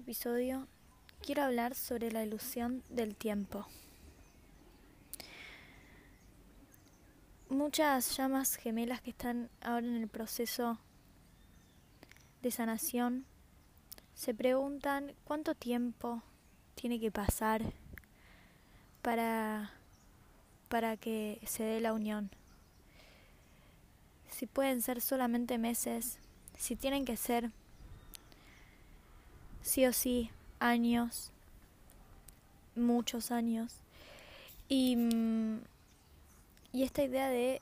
episodio quiero hablar sobre la ilusión del tiempo. Muchas llamas gemelas que están ahora en el proceso de sanación se preguntan cuánto tiempo tiene que pasar para, para que se dé la unión. Si pueden ser solamente meses, si tienen que ser sí o sí años, muchos años. Y, mm, y esta idea de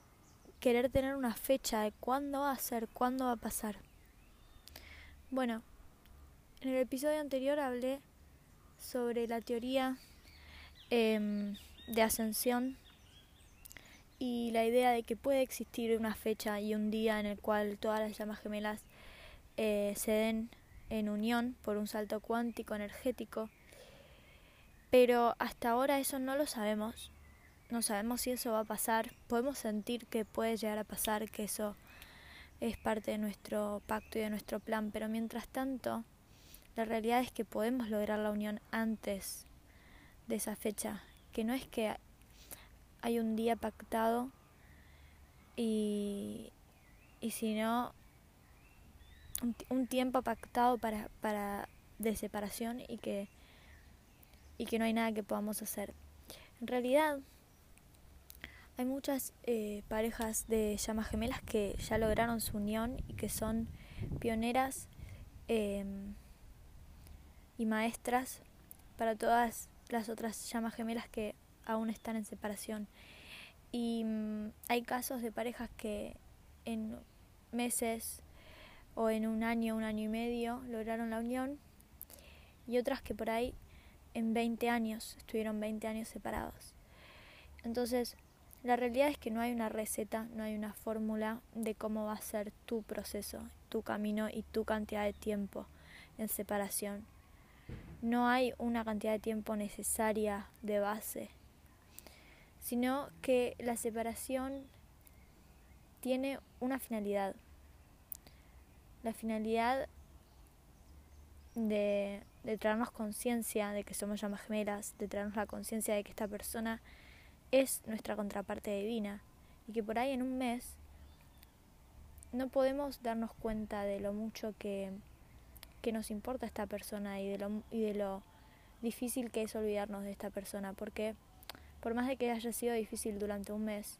querer tener una fecha de cuándo va a ser, cuándo va a pasar. Bueno, en el episodio anterior hablé sobre la teoría em, de ascensión y la idea de que puede existir una fecha y un día en el cual todas las llamas gemelas eh, se den en unión por un salto cuántico energético. Pero hasta ahora eso no lo sabemos. No sabemos si eso va a pasar. Podemos sentir que puede llegar a pasar, que eso es parte de nuestro pacto y de nuestro plan. Pero mientras tanto, la realidad es que podemos lograr la unión antes de esa fecha. Que no es que hay un día pactado y, y si no un, tiempo pactado para, para de separación y que, y que no hay nada que podamos hacer. En realidad, hay muchas eh, parejas de llamas gemelas que ya lograron su unión y que son pioneras em, y maestras para todas las otras llamas gemelas que aún están en separación. Y mm, hay casos de parejas que en meses o en un año, un año y medio lograron la unión y otras que por ahí en 20 años, estuvieron 20 años separados. Entonces, la realidad es que no hay una receta, no hay una fórmula de cómo va a ser tu proceso, tu camino y tu cantidad de tiempo en separación. No hay una cantidad de tiempo necesaria de base, sino que la separación tiene una finalidad, la finalidad de, de traernos conciencia de que somos llamas gemelas, de traernos la conciencia de que esta persona es nuestra contraparte divina y que por ahí en un mes no podemos darnos cuenta de lo mucho que, que nos importa esta persona y de, lo, y de lo difícil que es olvidarnos de esta persona, porque por más de que haya sido difícil durante un mes,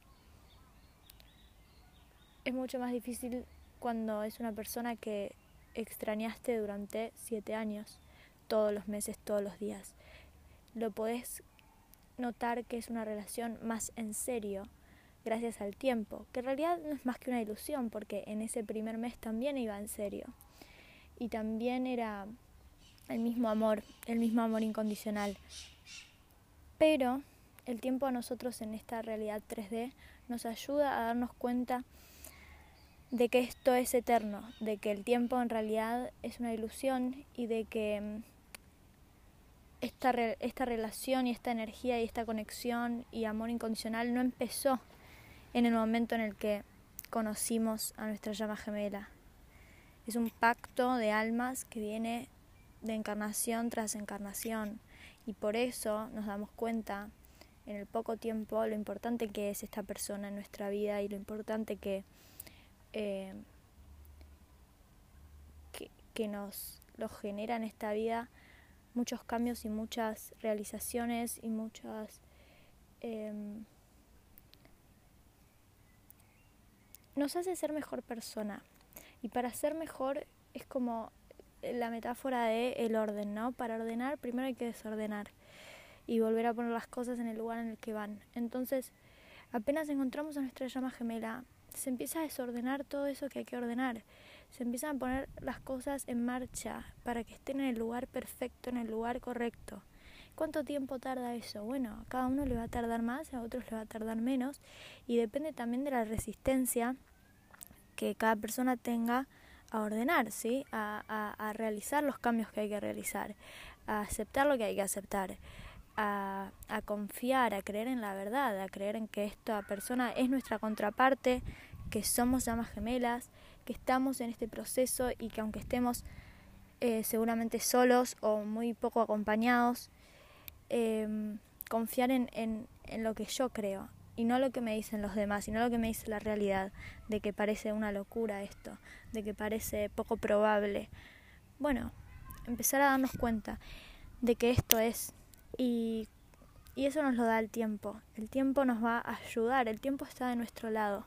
es mucho más difícil cuando es una persona que extrañaste durante siete años, todos los meses, todos los días. Lo podés notar que es una relación más en serio gracias al tiempo, que en realidad no es más que una ilusión, porque en ese primer mes también iba en serio. Y también era el mismo amor, el mismo amor incondicional. Pero el tiempo a nosotros en esta realidad 3D nos ayuda a darnos cuenta de que esto es eterno, de que el tiempo en realidad es una ilusión y de que mm, esta, esta relación y esta energía y esta conexión y amor incondicional no empezó en el momento en el que conocimos a nuestra llama gemela. Es un pacto de almas que viene de encarnación tras encarnación y por eso nos damos cuenta en el poco tiempo lo importante que es esta persona en nuestra vida y lo importante que eh, que, nos lo genera en esta vida muchos cambios y muchas realizaciones y muchas em, nos hace ser mejor persona y para ser mejor es como la metáfora de el orden, ¿no? Para ordenar primero hay que desordenar y volver a poner las cosas en el lugar en el que van. Entonces, apenas encontramos a nuestra llama gemela, se empieza a desordenar todo eso que hay que ordenar. Se empiezan a poner las cosas en marcha para que estén en el lugar perfecto, en el lugar correcto. ¿Cuánto tiempo tarda eso? Bueno, a cada uno le va a tardar más, a otros le va a tardar menos y depende también de la resistencia que cada persona tenga a ordenar, ¿sí? a, a, a realizar los cambios que hay que realizar, a aceptar lo que hay que aceptar, a, a, confiar, a creer en la verdad, a creer en que esta persona es nuestra contraparte, que somos llamas gemelas, que estamos en este proceso y que aunque estemos eh, seguramente solos o muy poco acompañados, em, confiar en, en, lo que yo creo y no lo que me dicen los demás, sino lo que me dice la realidad, de que parece una locura esto, de que parece poco probable. Bueno, empezar a darnos cuenta de que esto es y, y eso nos lo da el tiempo. El tiempo nos va a ayudar, el tiempo está de nuestro lado.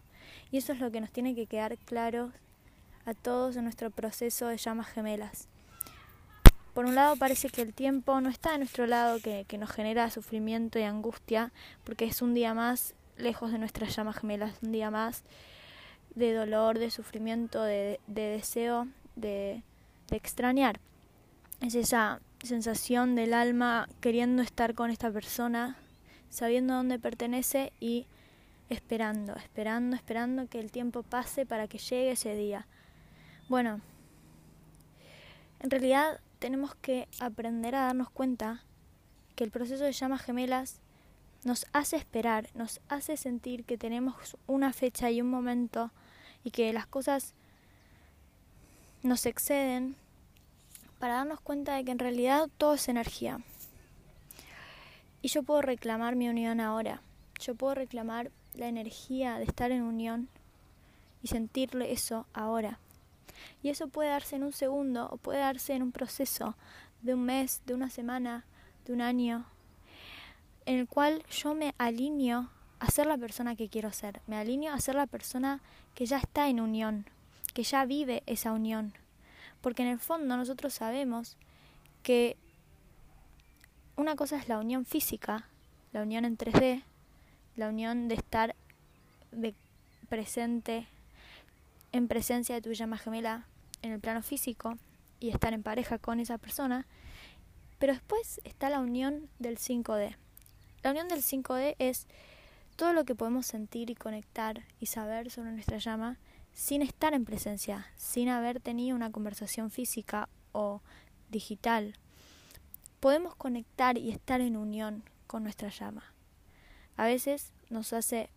Y eso es lo que nos tiene que quedar claro a todos en nuestro proceso de llamas gemelas por un lado parece que el tiempo no está a nuestro lado, que, nos genera sufrimiento y angustia, porque es un día más lejos de nuestras llamas gemelas, un día más de dolor, de sufrimiento, de, deseo, de, de extrañar. Es esa sensación del alma queriendo estar con esta persona, sabiendo dónde pertenece y esperando, esperando, esperando que el tiempo pase para que llegue ese día. Bueno, en realidad tenemos que aprender a darnos cuenta que el proceso de llamas gemelas nos hace esperar, nos hace sentir que tenemos una fecha y un momento y que las cosas nos exceden para darnos cuenta de que en realidad todo es energía. Y yo puedo reclamar mi unión ahora, yo puedo reclamar la energía de estar en unión y sentirle eso ahora. Y eso puede darse en un segundo o puede darse en un proceso de un mes, de una semana, de un año, en el cual yo me alineo a ser la persona que quiero ser, me alineo a ser la persona que ya está en unión, que ya vive esa unión. Porque en el fondo nosotros sabemos que una cosa es la unión física, la unión en 3D, la unión de estar de presente en presencia de tu llama gemela en el plano físico y estar en pareja con esa persona, pero después está la unión del 5D. La unión del 5D es todo lo que podemos sentir y conectar y saber sobre nuestra llama sin estar en presencia, sin haber tenido una conversación física o digital. Podemos conectar y estar en unión con nuestra llama. A veces nos hace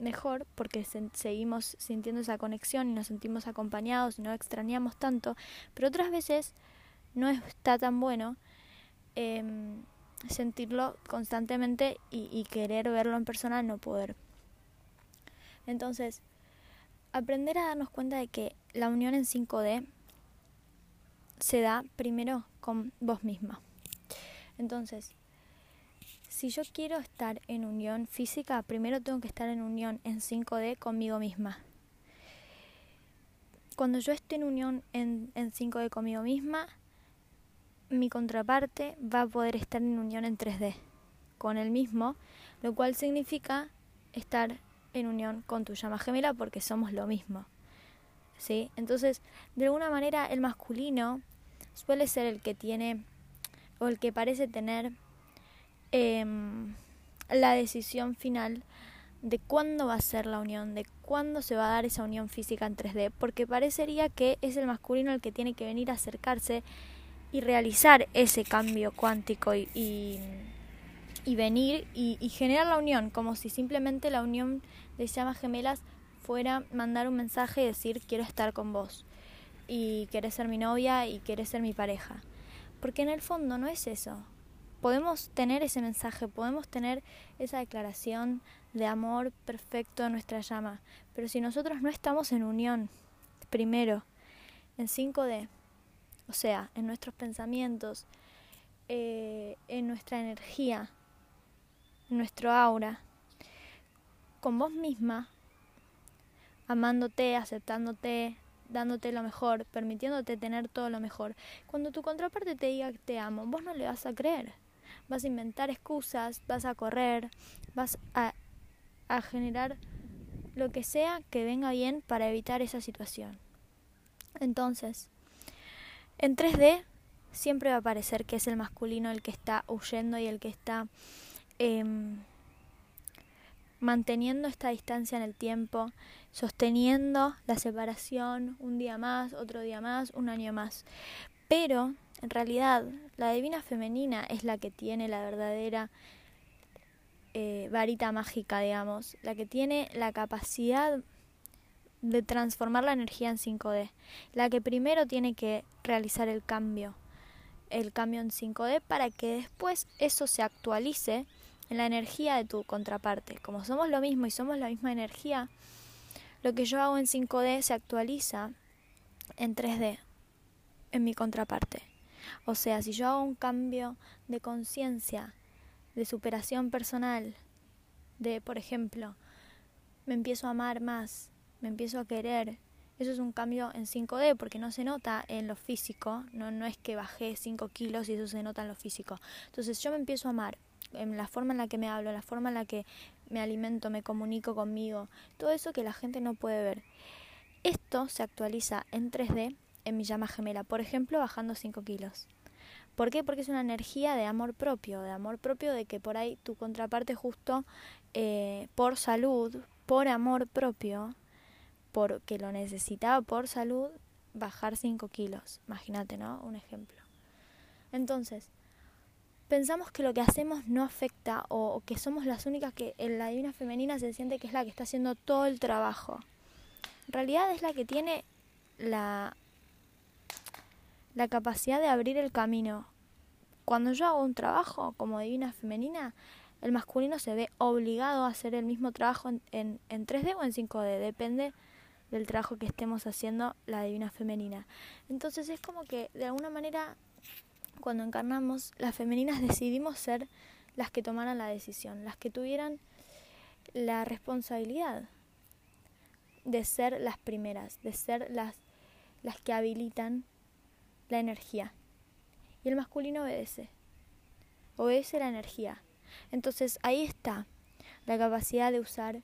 mejor porque seguimos sintiendo esa conexión y nos sentimos acompañados y no extrañamos tanto, pero otras veces no está tan bueno em, sentirlo constantemente y, y querer verlo en persona, no poder. Entonces, aprender a darnos cuenta de que la unión en 5D se da primero con vos misma. Entonces, si yo quiero estar en unión física, primero tengo que estar en unión en 5D conmigo misma. Cuando yo esté en unión en, en 5D conmigo misma, mi contraparte va a poder estar en unión en 3D con el mismo, lo cual significa estar en unión con tu llama gemela porque somos lo mismo. ¿Sí? Entonces, de alguna manera el masculino suele ser el que tiene o el que parece tener Em, la decisión final de cuándo va a ser la unión, de cuándo se va a dar esa unión física en 3D, porque parecería que es el masculino el que tiene que venir a acercarse y realizar ese cambio cuántico y, y, venir y, y, generar la unión, como si simplemente la unión de llamas gemelas fuera mandar un mensaje y decir quiero estar con vos y querés ser mi novia y querés ser mi pareja. Porque en el fondo no es eso podemos tener ese mensaje, podemos tener esa declaración de amor perfecto a nuestra llama, pero si nosotros no estamos en unión, primero, en 5D, o sea, en nuestros pensamientos, eh, en nuestra energía, en nuestro aura, con vos misma, amándote, aceptándote, dándote lo mejor, permitiéndote tener todo lo mejor. Cuando tu contraparte te diga que te amo, vos no le vas a creer vas a inventar excusas, vas a correr, vas a, a generar lo que sea que venga bien para evitar esa situación. Entonces, en 3D siempre va a parecer que es el masculino el que está huyendo y el que está em, manteniendo esta distancia en el tiempo, sosteniendo la separación un día más, otro día más, un año más. Pero en realidad, la divina femenina es la que tiene la verdadera eh, varita mágica, digamos, la que tiene la capacidad de transformar la energía en 5D. La que primero tiene que realizar el cambio, el cambio en 5D para que después eso se actualice en la energía de tu contraparte. Como somos lo mismo y somos la misma energía, lo que yo hago en 5D se actualiza en 3D, en mi contraparte. O sea, si yo hago un cambio de conciencia, de superación personal, de, por ejemplo, me empiezo a amar más, me empiezo a querer, eso es un cambio en 5D porque no se nota en lo físico, no, no es que bajé 5 kilos y eso se nota en lo físico. Entonces yo me empiezo a amar, en la forma en la que me hablo, en la forma en la que me alimento, me comunico conmigo, todo eso que la gente no puede ver. Esto se actualiza en 3D en mi llama gemela, por ejemplo, bajando 5 kilos. ¿Por qué? Porque es una energía de amor propio, de amor propio de que por ahí tu contraparte justo eh, por salud, por amor propio, porque lo necesitaba por salud, bajar 5 kilos. Imagínate, ¿no? Un ejemplo. Entonces, pensamos que lo que hacemos no afecta o, que somos las únicas que en la divina femenina se siente que es la que está haciendo todo el trabajo. En realidad es la que tiene la, la capacidad de abrir el camino. Cuando yo hago un trabajo como divina femenina, el masculino se ve obligado a hacer el mismo trabajo en, en, en 3D o en 5D, depende del trabajo que estemos haciendo la divina femenina. Entonces es como que de alguna manera cuando encarnamos, las femeninas decidimos ser las que tomaran la decisión, las que tuvieran la responsabilidad de ser las primeras, de ser las, las que habilitan la energía. Y el masculino obedece, obedece la energía. Entonces ahí está la capacidad de usar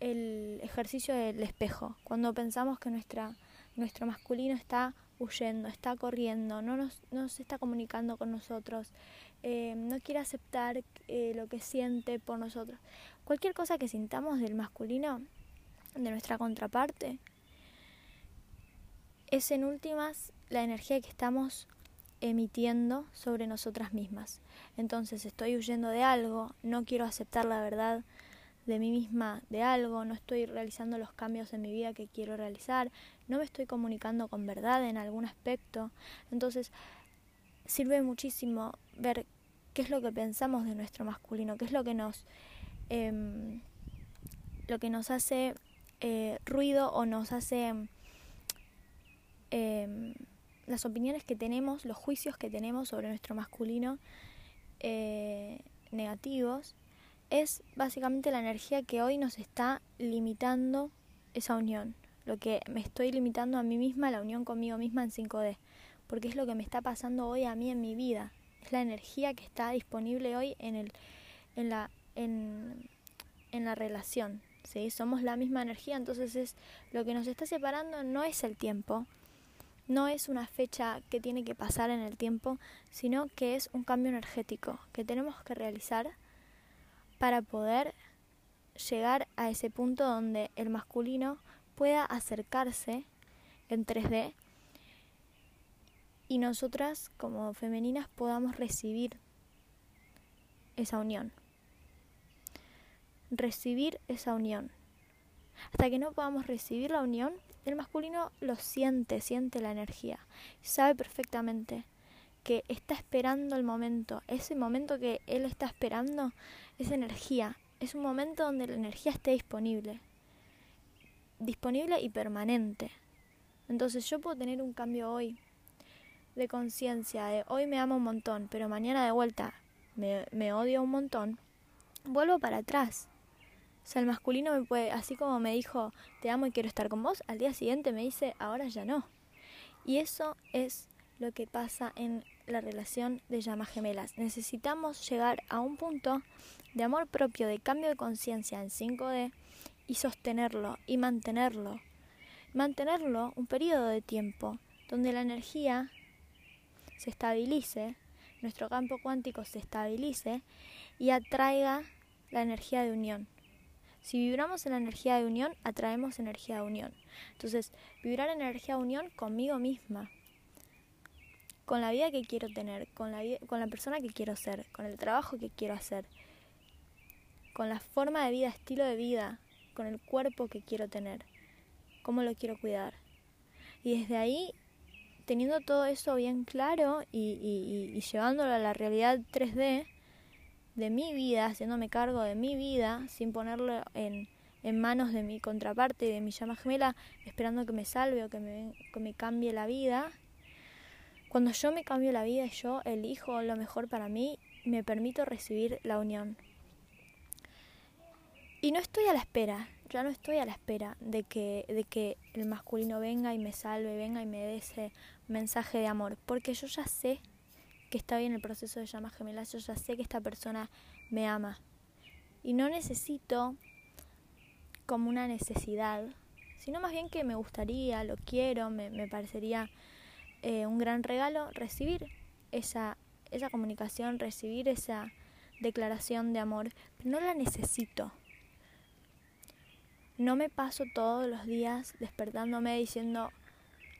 el ejercicio del espejo. Cuando pensamos que nuestra, nuestro masculino está huyendo, está corriendo, no, nos, no se está comunicando con nosotros, eh, no quiere aceptar eh, lo que siente por nosotros. Cualquier cosa que sintamos del masculino, de nuestra contraparte, es en últimas la energía que estamos emitiendo sobre nosotras mismas. Entonces estoy huyendo de algo, no quiero aceptar la verdad de mí misma de algo, no estoy realizando los cambios en mi vida que quiero realizar, no me estoy comunicando con verdad en algún aspecto. Entonces, sirve muchísimo ver qué es lo que pensamos de nuestro masculino, qué es lo que nos, eh, lo que nos hace eh, ruido o nos hace eh, las opiniones que tenemos, los juicios que tenemos sobre nuestro masculino eh, negativos es básicamente la energía que hoy nos está limitando esa unión. Lo que me estoy limitando a mí misma, la unión conmigo misma en 5D. Porque es lo que me está pasando hoy a mí en mi vida. Es la energía que está disponible hoy en, el, en, la, en, en la relación. ¿sí? Somos la misma energía, entonces es lo que nos está separando no es el tiempo, no es una fecha que tiene que pasar en el tiempo, sino que es un cambio energético que tenemos que realizar para poder llegar a ese punto donde el masculino pueda acercarse en 3D y nosotras como femeninas podamos recibir esa unión. Recibir esa unión. Hasta que no podamos recibir la unión, el masculino lo siente, siente la energía, sabe perfectamente que está esperando el momento, ese momento que él está esperando es energía, es un momento donde la energía esté disponible, disponible y permanente. Entonces yo puedo tener un cambio hoy de conciencia, de hoy me amo un montón, pero mañana de vuelta me, me odio un montón, vuelvo para atrás. O sea, el masculino me puede, así como me dijo, te amo y quiero estar con vos, al día siguiente me dice, ahora ya no. Y eso es lo que pasa en la relación de llamas gemelas. Necesitamos llegar a un punto de amor propio, de cambio de conciencia en 5D y sostenerlo y mantenerlo. Mantenerlo un periodo de tiempo donde la energía se estabilice, nuestro campo cuántico se estabilice y atraiga la energía de unión. Si vibramos en la energía de unión, atraemos energía de unión. Entonces, vibrar en energía de unión conmigo misma, con la vida que quiero tener, con la, con la persona que quiero ser, con el trabajo que quiero hacer, con la forma de vida, estilo de vida, con el cuerpo que quiero tener. cómo lo quiero cuidar. Y desde ahí, teniendo todo eso bien claro y, y, y llevándolo a la realidad 3D de mi vida, haciéndome cargo de mi vida, sin ponerlo en, en manos de mi contraparte de mi llama gemela, esperando que me salve o que me, que me cambie la vida, cuando yo me cambio la vida yo elijo lo mejor para mí, me permito recibir la unión. Y no estoy a la espera, ya no estoy a la espera de que, de que el masculino venga y me salve, venga y me dé ese mensaje de amor, porque yo ya sé que está bien el proceso de llamas gemelas, yo ya sé que esta persona me ama. Y no necesito como una necesidad, sino más bien que me gustaría, lo quiero, me, me parecería eh, un gran regalo recibir esa, esa comunicación, recibir esa declaración de amor, no la necesito. No me paso todos los días despertándome diciendo,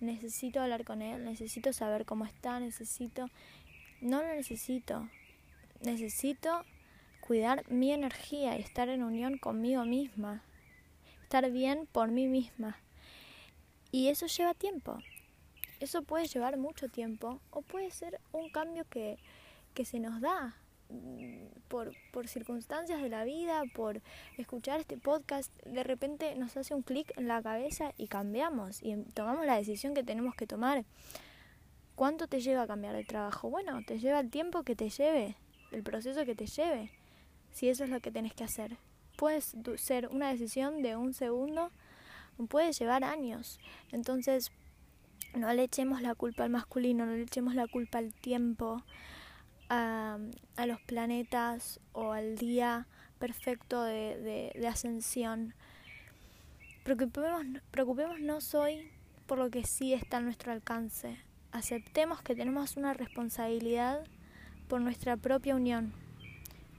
necesito hablar con él, necesito saber cómo está, necesito... No lo necesito. Necesito cuidar mi energía y estar en unión conmigo misma. Estar bien por mí misma. Y eso lleva tiempo. Eso puede llevar mucho tiempo o puede ser un cambio que, que se nos da mm, por, por circunstancias de la vida, por escuchar este podcast, de repente nos hace un clic en la cabeza y cambiamos y tomamos la decisión que tenemos que tomar. ¿Cuánto te lleva a cambiar de trabajo? Bueno, te lleva el tiempo que te lleve, el proceso que te lleve, si eso es lo que tenés que hacer. Puede ser una decisión de un segundo, puede llevar años. Entonces, no le echemos la culpa al masculino, no le echemos la culpa al tiempo, a, los planetas o al día perfecto de, de, ascensión. Preocupémonos, preocupémonos hoy por lo que sí está a nuestro alcance. Aceptemos que tenemos una responsabilidad por nuestra propia unión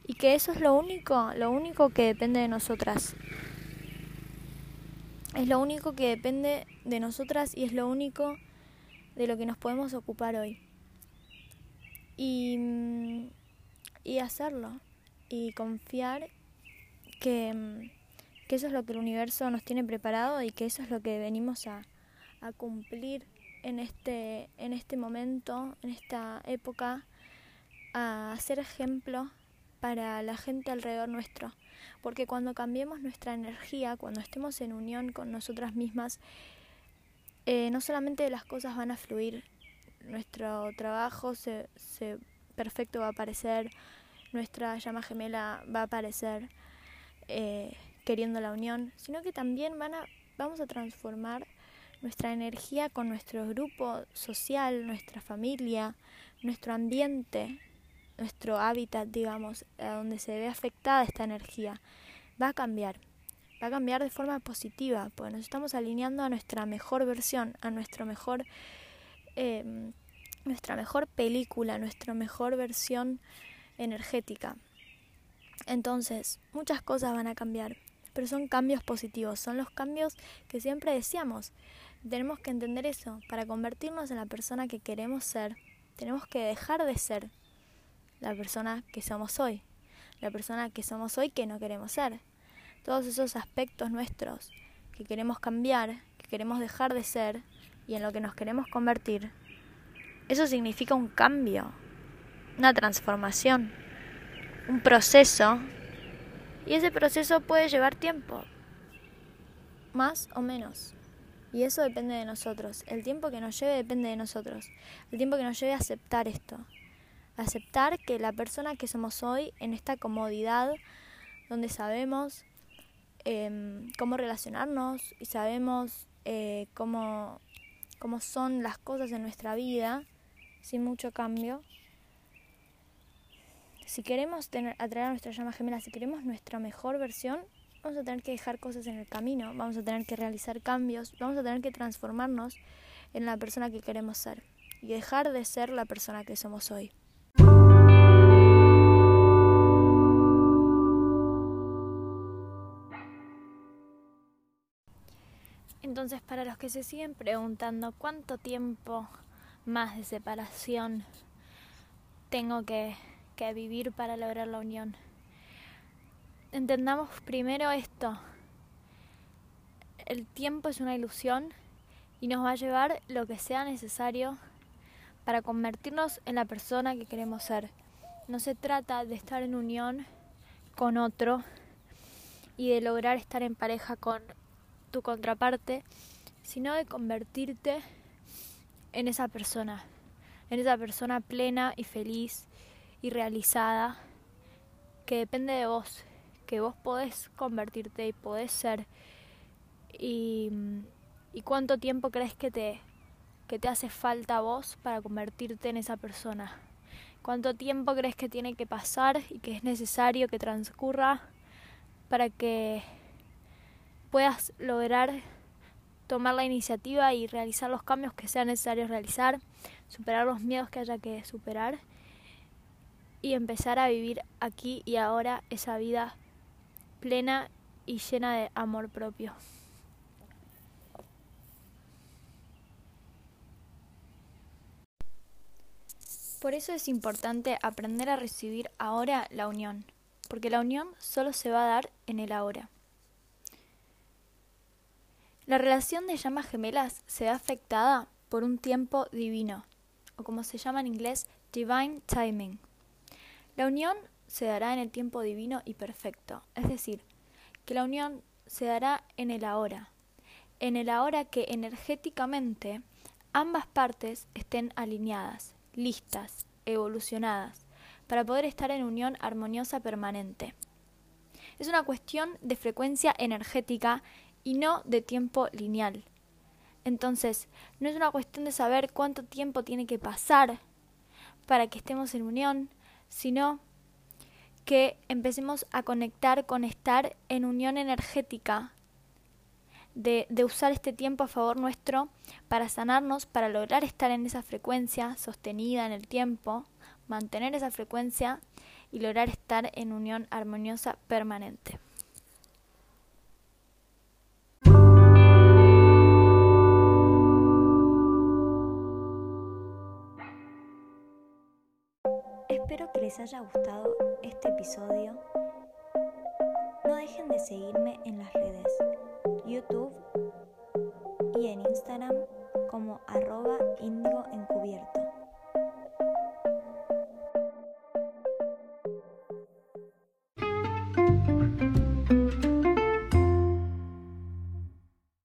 y que eso es lo único, lo único que depende de nosotras es lo único que depende de nosotras y es lo único de lo que nos podemos ocupar hoy. Y, mm, y hacerlo. Y confiar que, que, eso es lo que el universo nos tiene preparado y que eso es lo que venimos a, a cumplir en este, en este momento, en esta época, a ser ejemplo para la gente alrededor nuestro. Porque cuando cambiemos nuestra energía, cuando estemos en unión con nosotras mismas, eh, no solamente las cosas van a fluir, nuestro trabajo se, perfecto va a aparecer, nuestra llama gemela va a aparecer eh, queriendo la unión, sino que también van a, vamos a transformar nuestra energía con nuestro grupo social, nuestra familia, nuestro ambiente, nuestro hábitat, digamos, a donde se ve afectada esta energía, va a cambiar. Va a cambiar de forma positiva, porque nos estamos alineando a nuestra mejor versión, a nuestro mejor, eh, nuestra mejor película, nuestra mejor versión energética. Entonces, muchas cosas van a cambiar, pero son cambios positivos, son los cambios que siempre decíamos. Tenemos que entender eso, para convertirnos en la persona que queremos ser, tenemos que dejar de ser la persona que somos hoy, la persona que somos hoy que no queremos ser. Todos esos aspectos nuestros que queremos cambiar, que queremos dejar de ser y en lo que nos queremos convertir, eso significa un cambio, una transformación, un proceso y ese proceso puede llevar tiempo, más o menos. Y eso depende de nosotros. El tiempo que nos lleve depende de nosotros. El tiempo que nos lleve a aceptar esto aceptar que la persona que somos hoy, en esta comodidad, donde sabemos em, cómo relacionarnos y sabemos eh, cómo, cómo son las cosas en nuestra vida, sin mucho cambio, si queremos tener, atraer a nuestra llama gemela, si queremos nuestra mejor versión, vamos a tener que dejar cosas en el camino, vamos a tener que realizar cambios, vamos a tener que transformarnos en la persona que queremos ser y dejar de ser la persona que somos hoy. Entonces, para los que se siguen preguntando cuánto tiempo más de separación tengo que, que vivir para lograr la unión, entendamos primero esto. el tiempo es una ilusión y nos va a llevar lo que sea necesario para convertirnos en la persona que queremos ser. No se trata de estar en unión con otro y de lograr estar en pareja con tu contraparte, sino de convertirte en esa persona, en esa persona plena y feliz y realizada que depende de vos, que vos podés convertirte y podés ser. Y, y cuánto tiempo crees que te, que te hace falta a vos para convertirte en esa persona. ¿Cuánto tiempo crees que tiene que pasar y que es necesario que transcurra para que puedas lograr tomar la iniciativa y realizar los cambios que sean necesarios realizar, superar los miedos que haya que superar y empezar a vivir aquí y ahora esa vida plena y llena de amor propio. Por eso es importante aprender a recibir ahora la unión, porque la unión solo se va a dar en el ahora. La relación de llamas gemelas se ve afectada por un tiempo divino, o como se llama en inglés, divine timing. La unión se dará en el tiempo divino y perfecto, es decir, que la unión se dará en el ahora, en el ahora que energéticamente ambas partes estén alineadas, listas, evolucionadas, para poder estar en unión armoniosa permanente. Es una cuestión de frecuencia energética y no de tiempo lineal. Entonces, no es una cuestión de saber cuánto tiempo tiene que pasar para que estemos en unión, sino que empecemos a conectar con estar en unión energética de, de, usar este tiempo a favor nuestro para sanarnos, para lograr estar en esa frecuencia sostenida en el tiempo, mantener esa frecuencia y lograr estar en unión armoniosa permanente. Les haya gustado este episodio. No dejen de seguirme en las redes YouTube y en Instagram como arroba indigo en